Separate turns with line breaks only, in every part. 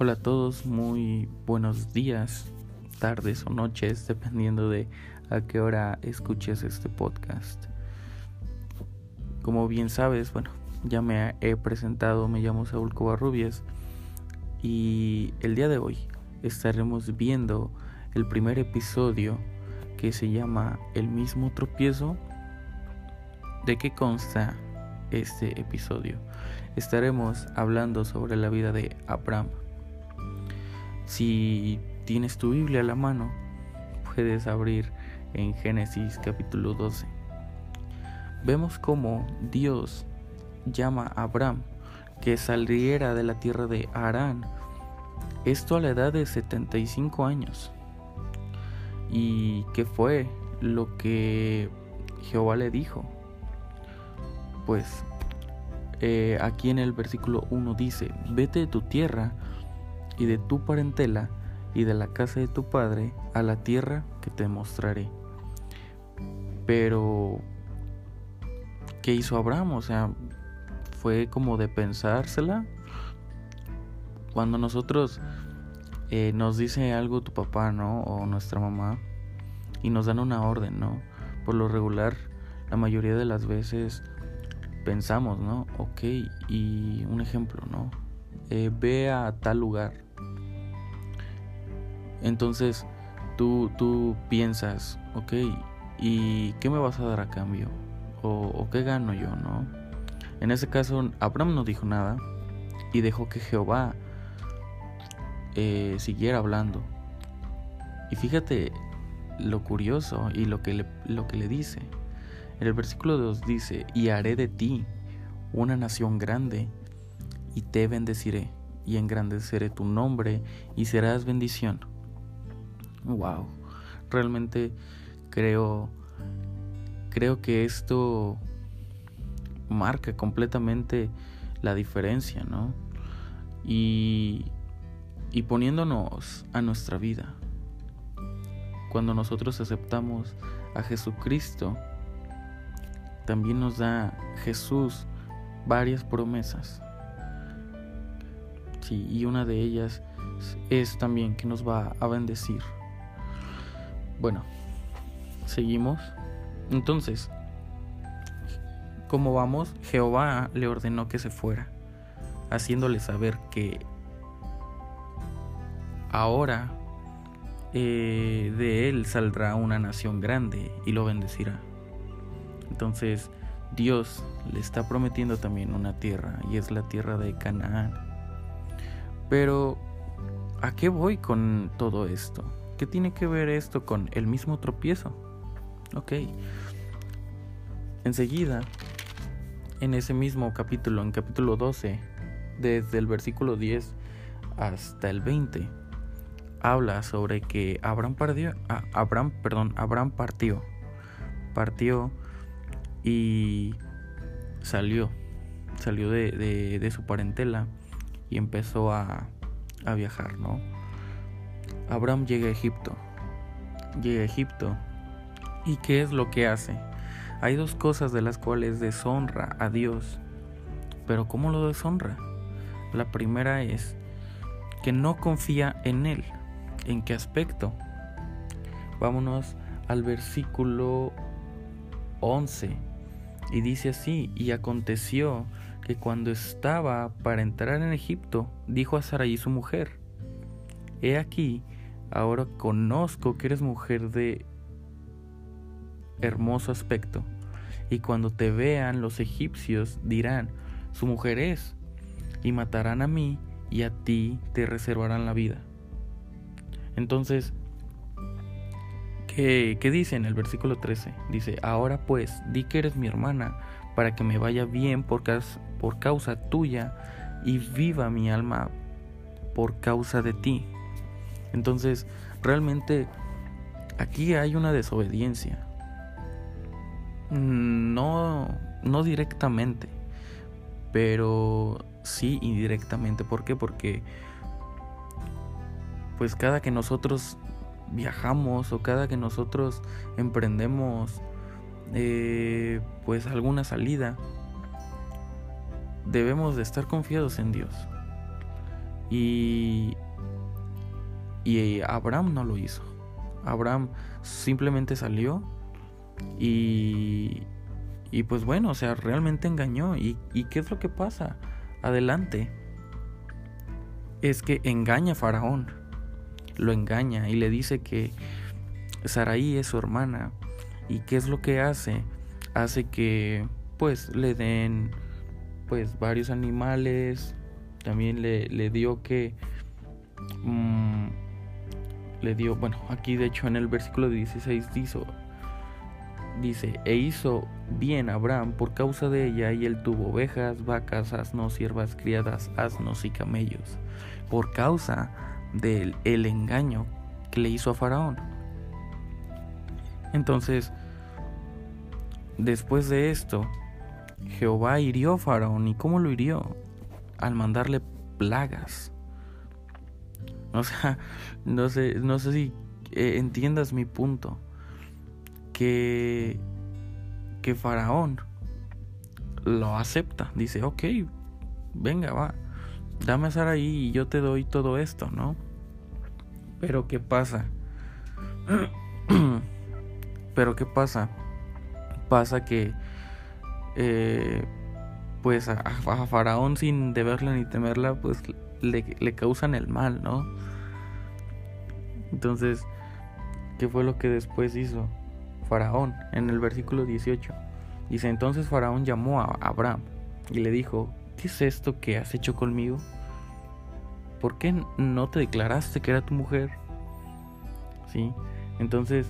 Hola a todos, muy buenos días, tardes o noches, dependiendo de a qué hora escuches este podcast. Como bien sabes, bueno, ya me he presentado, me llamo Saúl Covarrubias y el día de hoy estaremos viendo el primer episodio que se llama El mismo tropiezo. ¿De qué consta este episodio? Estaremos hablando sobre la vida de Abraham si tienes tu Biblia a la mano, puedes abrir en Génesis capítulo 12. Vemos cómo Dios llama a Abraham que saliera de la tierra de Arán, esto a la edad de 75 años. ¿Y qué fue lo que Jehová le dijo? Pues eh, aquí en el versículo 1 dice, vete de tu tierra y de tu parentela y de la casa de tu padre a la tierra que te mostraré. Pero, ¿qué hizo Abraham? O sea, fue como de pensársela. Cuando nosotros eh, nos dice algo tu papá, ¿no? O nuestra mamá, y nos dan una orden, ¿no? Por lo regular, la mayoría de las veces pensamos, ¿no? Ok, y un ejemplo, ¿no? Eh, ve a tal lugar entonces tú, tú piensas, ok, ¿y qué me vas a dar a cambio? ¿O, qué gano yo, no? En ese caso, Abraham no dijo nada y dejó que Jehová eh, siguiera hablando. Y fíjate lo curioso y lo que, lo que le dice. El versículo 2 dice, y haré de ti una nación grande y te bendeciré y engrandeceré tu nombre y serás bendición wow, realmente creo, creo que esto marca completamente la diferencia, ¿no? Y, y poniéndonos a nuestra vida, cuando nosotros aceptamos a Jesucristo, también nos da Jesús varias promesas. Y una de ellas es también que nos va a bendecir. Bueno, seguimos. Entonces, como vamos, Jehová le ordenó que se fuera, haciéndole saber que ahora eh, de él saldrá una nación grande y lo bendecirá. Entonces, Dios le está prometiendo también una tierra y es la tierra de Canaán. Pero, ¿a qué voy con todo esto? ¿Qué tiene que ver esto con el mismo tropiezo? Ok. Enseguida, en ese mismo capítulo, en capítulo 12, desde el versículo 10 hasta el 20, habla sobre que Abraham partió, ah, Abraham, perdón, Abraham partió, partió y salió, salió de, de, su parentela y empezó a, a viajar, ¿no? Abraham llega a Egipto. Llega a Egipto. ¿Y qué es lo que hace? Hay dos cosas de las cuales deshonra a Dios. Pero ¿cómo lo deshonra? La primera es que no confía en Él. ¿En qué aspecto? Vámonos al versículo 11. Y dice así, y aconteció que cuando estaba para entrar en Egipto, dijo a Sarai su mujer, He aquí Ahora conozco que eres mujer de hermoso aspecto, y cuando te vean los egipcios dirán, su mujer es, y matarán a mí, y a ti te reservarán la vida. Entonces, ¿qué, qué dice en el versículo 13? Dice, ahora pues, di que eres mi hermana, para que me vaya bien por, por causa tuya, y viva mi alma por causa de ti. Entonces, realmente aquí hay una desobediencia. No, no directamente, pero sí indirectamente. ¿Por qué? Porque pues cada que nosotros viajamos o cada que nosotros emprendemos eh, pues alguna salida, debemos de estar confiados en Dios. Y, y Abraham no lo hizo. Abraham simplemente salió y, y pues bueno, o sea, realmente engañó. ¿Y, ¿Y qué es lo que pasa? Adelante. Es que engaña a Faraón. Lo engaña y le dice que Saraí es su hermana. ¿Y qué es lo que hace? Hace que pues le den pues varios animales. También le, le dio que... Mm, le dio, bueno, aquí de hecho en el versículo 16 dice, dice, e hizo bien Abraham por causa de ella y él tuvo ovejas, vacas, asnos, siervas, criadas, asnos y camellos, por causa del el engaño que le hizo a Faraón. Entonces, después de esto, Jehová hirió a Faraón. ¿Y cómo lo hirió? Al mandarle plagas. O sea, no sé, no sé si eh, entiendas mi punto. Que, que Faraón lo acepta. Dice, ok, venga, va. Dame a ahí y yo te doy todo esto, ¿no? Pero ¿qué pasa? Pero ¿qué pasa? Pasa que eh, pues a, Faraón sin deberla ni temerla, pues le, le, causan el mal, ¿no? Entonces, ¿qué fue lo que después hizo Faraón en el versículo 18? Dice, entonces Faraón llamó a Abraham y le dijo, ¿qué es esto que has hecho conmigo? ¿Por qué no te declaraste que era tu mujer? ¿Sí? Entonces,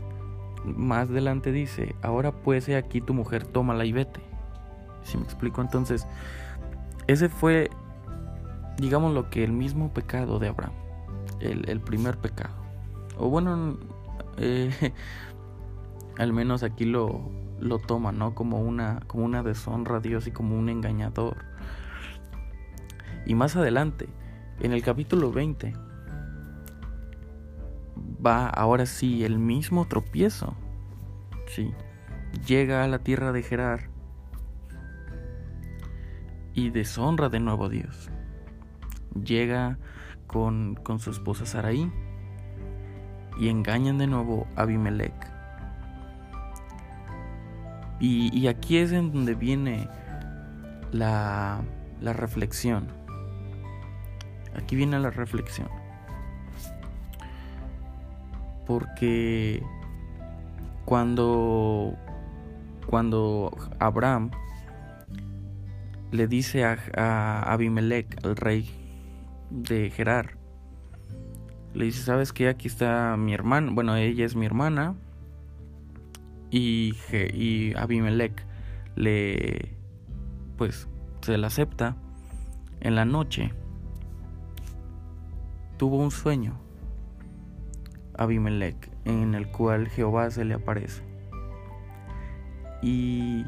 más adelante dice, ahora pues aquí tu mujer, tómala y vete. Si me explico, entonces, ese fue, digamos, lo que el mismo pecado de Abraham, el, primer pecado. O bueno, eh, al menos aquí lo, lo toma, ¿no? Como una, como una deshonra a Dios y como un engañador. Y más adelante, en el capítulo 20, va ahora sí el mismo tropiezo. Sí. Llega a la tierra de Gerar y deshonra de nuevo a Dios. Llega con, con su esposa Saraí y engañan de nuevo a Abimelech. Y, y, aquí es en donde viene la, la reflexión. Aquí viene la reflexión. Porque cuando, cuando Abraham le dice a, Abimelech, al rey de Gerar, le dice, ¿sabes qué? Aquí está mi hermana, bueno, ella es mi hermana, y, y Abimelech le, pues, se la acepta. En la noche tuvo un sueño, Abimelech, en el cual Jehová se le aparece. Y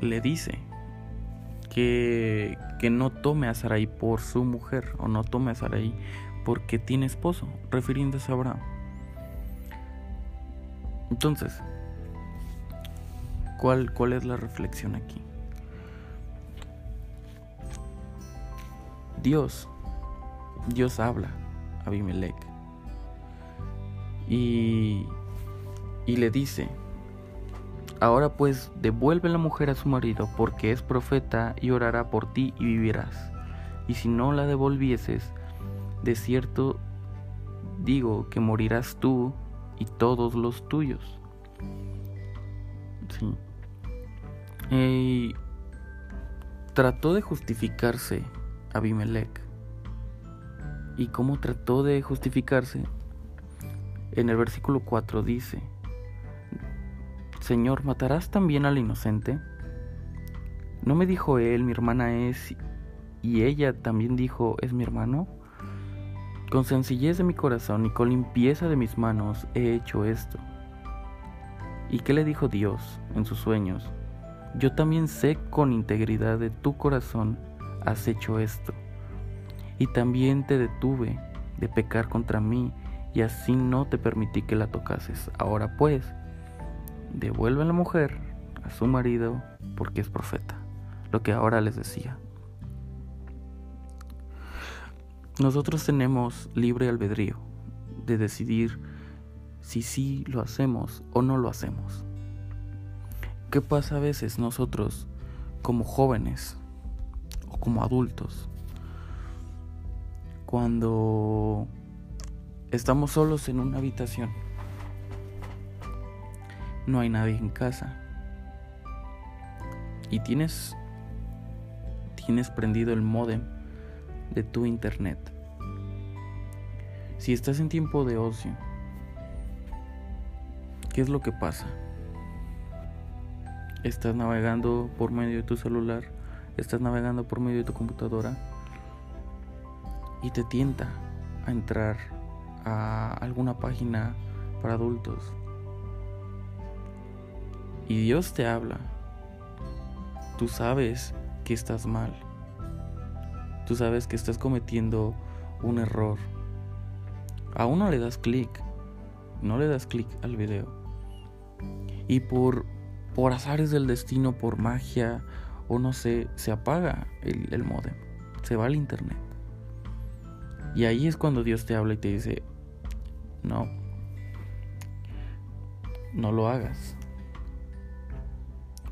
le dice que, que no tome a Sarai por su mujer o no tome a Sarai porque tiene esposo, refiriéndose a Abraham. Entonces, ¿cuál, cuál es la reflexión aquí? Dios, Dios habla a Abimelech y, y le dice, Ahora pues devuelve la mujer a su marido, porque es profeta y orará por ti y vivirás. Y si no la devolvieses, de cierto digo que morirás tú y todos los tuyos. Sí. Y trató de justificarse Abimelech. ¿Y cómo trató de justificarse? En el versículo 4 dice, Señor, ¿matarás también al inocente? ¿No me dijo él, mi hermana es, y ella también dijo, es mi hermano? Con sencillez de mi corazón y con limpieza de mis manos he hecho esto. ¿Y qué le dijo Dios en sus sueños? Yo también sé con integridad de tu corazón has hecho esto. Y también te detuve de pecar contra mí y así no te permití que la tocases. Ahora pues, devuelve a la mujer a su marido porque es profeta. lo que ahora les decía. Nosotros tenemos libre albedrío de decidir si sí lo hacemos o no lo hacemos. ¿Qué pasa a veces nosotros como jóvenes o como adultos cuando estamos solos en una habitación? No hay nadie en casa. Y tienes tienes prendido el modem de tu internet. Si estás en tiempo de ocio, ¿qué es lo que pasa? Estás navegando por medio de tu celular, estás navegando por medio de tu computadora y te tienta a entrar a alguna página para adultos. Y Dios te habla. Tú sabes que estás mal. Tú sabes que estás cometiendo un error. Aún no le das clic. No le das clic al video. Y por, por azares del destino, por magia o no sé, se apaga el, el modem. Se va al internet. Y ahí es cuando Dios te habla y te dice, no, no lo hagas.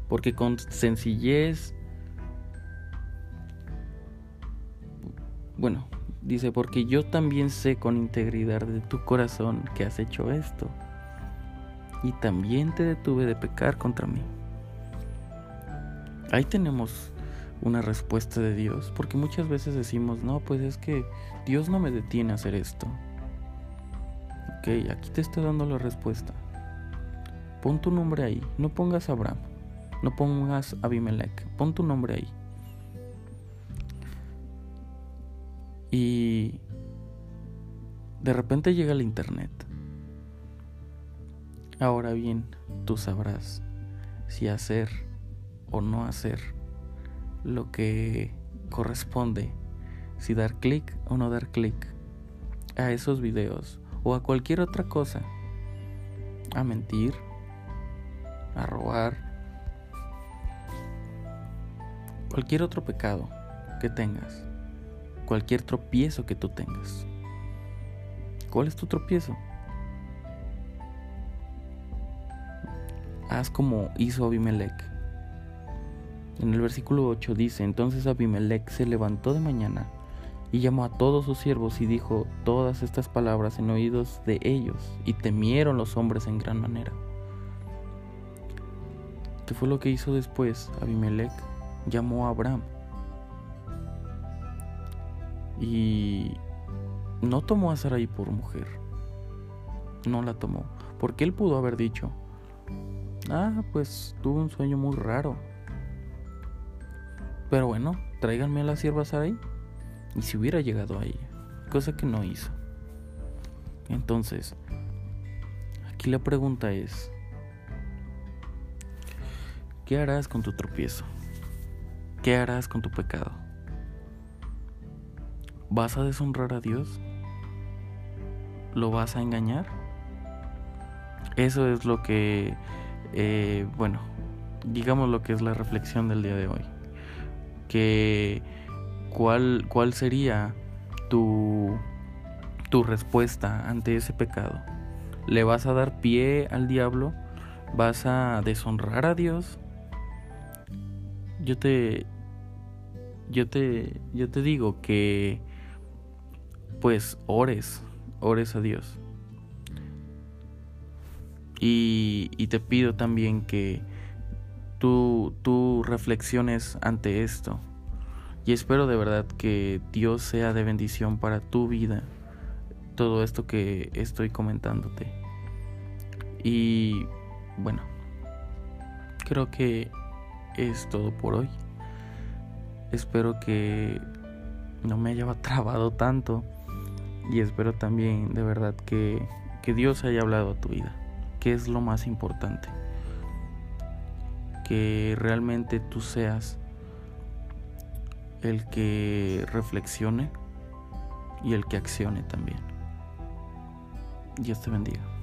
Porque con sencillez Bueno, dice, porque yo también sé con integridad de tu corazón que has hecho esto. Y también te detuve de pecar contra mí. Ahí tenemos una respuesta de Dios, porque muchas veces decimos, no, pues es que Dios no me detiene a hacer esto. Ok, aquí te está dando la respuesta. Pon tu nombre ahí, no pongas Abraham, no pongas Abimelech, pon tu nombre ahí. Y de repente llega el Internet. Ahora bien, tú sabrás si hacer o no hacer lo que corresponde, si dar clic o no dar clic a esos videos o a cualquier otra cosa, a mentir, a robar, cualquier otro pecado que tengas cualquier tropiezo que tú tengas. ¿Cuál es tu tropiezo? Haz como hizo Abimelech. En el versículo 8 dice, entonces Abimelech se levantó de mañana y llamó a todos sus siervos y dijo todas estas palabras en oídos de ellos y temieron los hombres en gran manera. ¿Qué fue lo que hizo después? Abimelech llamó a Abraham y no tomó a Sarai por mujer. No la tomó. Porque él pudo haber dicho, ah, pues tuve un sueño muy raro. Pero bueno, tráiganme a la sierva Sarai. Y si hubiera llegado a ella. Cosa que no hizo. Entonces, aquí la pregunta es, ¿qué harás con tu tropiezo? ¿Qué harás con tu pecado? ¿Vas a deshonrar a Dios? ¿Lo vas a engañar? Eso es lo que, eh, bueno, digamos lo que es la reflexión del día de hoy. Que cuál, cuál sería tu, tu respuesta ante ese pecado. ¿Le vas a dar pie al diablo? ¿Vas a deshonrar a Dios? Yo te, yo te, yo te digo que pues ores, ores a Dios. Y, y te pido también que tú, tú reflexiones ante esto. Y espero de verdad que Dios sea de bendición para tu vida todo esto que estoy comentándote. Y bueno, creo que es todo por hoy. Espero que no me haya trabado tanto y espero también de verdad que, que Dios haya hablado a tu vida, que es lo más importante. Que realmente tú seas el que reflexione y el que accione también. Dios te bendiga.